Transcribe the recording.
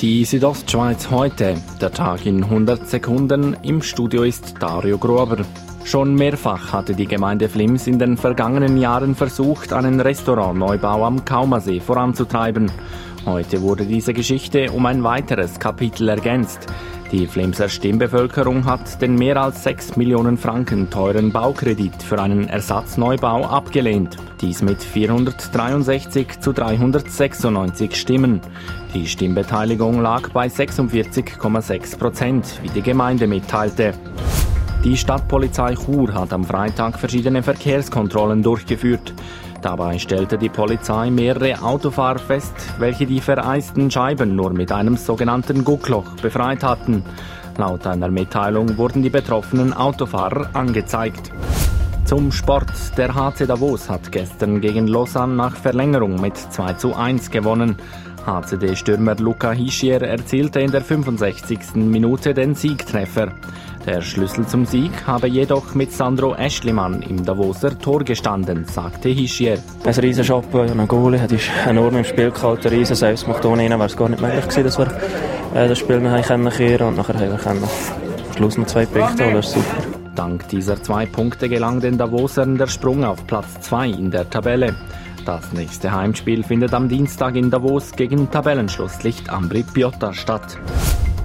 Die Südostschweiz heute. Der Tag in 100 Sekunden. Im Studio ist Dario Grober. Schon mehrfach hatte die Gemeinde Flims in den vergangenen Jahren versucht, einen Restaurantneubau am Kaumersee voranzutreiben. Heute wurde diese Geschichte um ein weiteres Kapitel ergänzt. Die Flemser Stimmbevölkerung hat den mehr als 6 Millionen Franken teuren Baukredit für einen Ersatzneubau abgelehnt. Dies mit 463 zu 396 Stimmen. Die Stimmbeteiligung lag bei 46,6 Prozent, wie die Gemeinde mitteilte. Die Stadtpolizei Chur hat am Freitag verschiedene Verkehrskontrollen durchgeführt. Dabei stellte die Polizei mehrere Autofahrer fest, welche die vereisten Scheiben nur mit einem sogenannten Guckloch befreit hatten. Laut einer Mitteilung wurden die betroffenen Autofahrer angezeigt. Zum Sport. Der HC Davos hat gestern gegen Lausanne nach Verlängerung mit 2 zu 1 gewonnen. HCD-Stürmer Luca Hischier erzielte in der 65. Minute den Siegtreffer. Der Schlüssel zum Sieg habe jedoch mit Sandro Eschlimann im Davoser Tor gestanden, sagte Hischier. Ein riesen Chapeau an einen Goalie, hat enorm im Spiel gehalten, riesen Selbstmacht. Ohne ihn wäre es gar nicht möglich gewesen, dass wir äh, das Spiel noch kennen können und nachher haben wir können am Schluss noch zwei Punkte das ist super. Dank dieser zwei Punkte gelang den Davosern der Sprung auf Platz 2 in der Tabelle. Das nächste Heimspiel findet am Dienstag in Davos gegen Tabellenschlusslicht Ambri Piotta statt.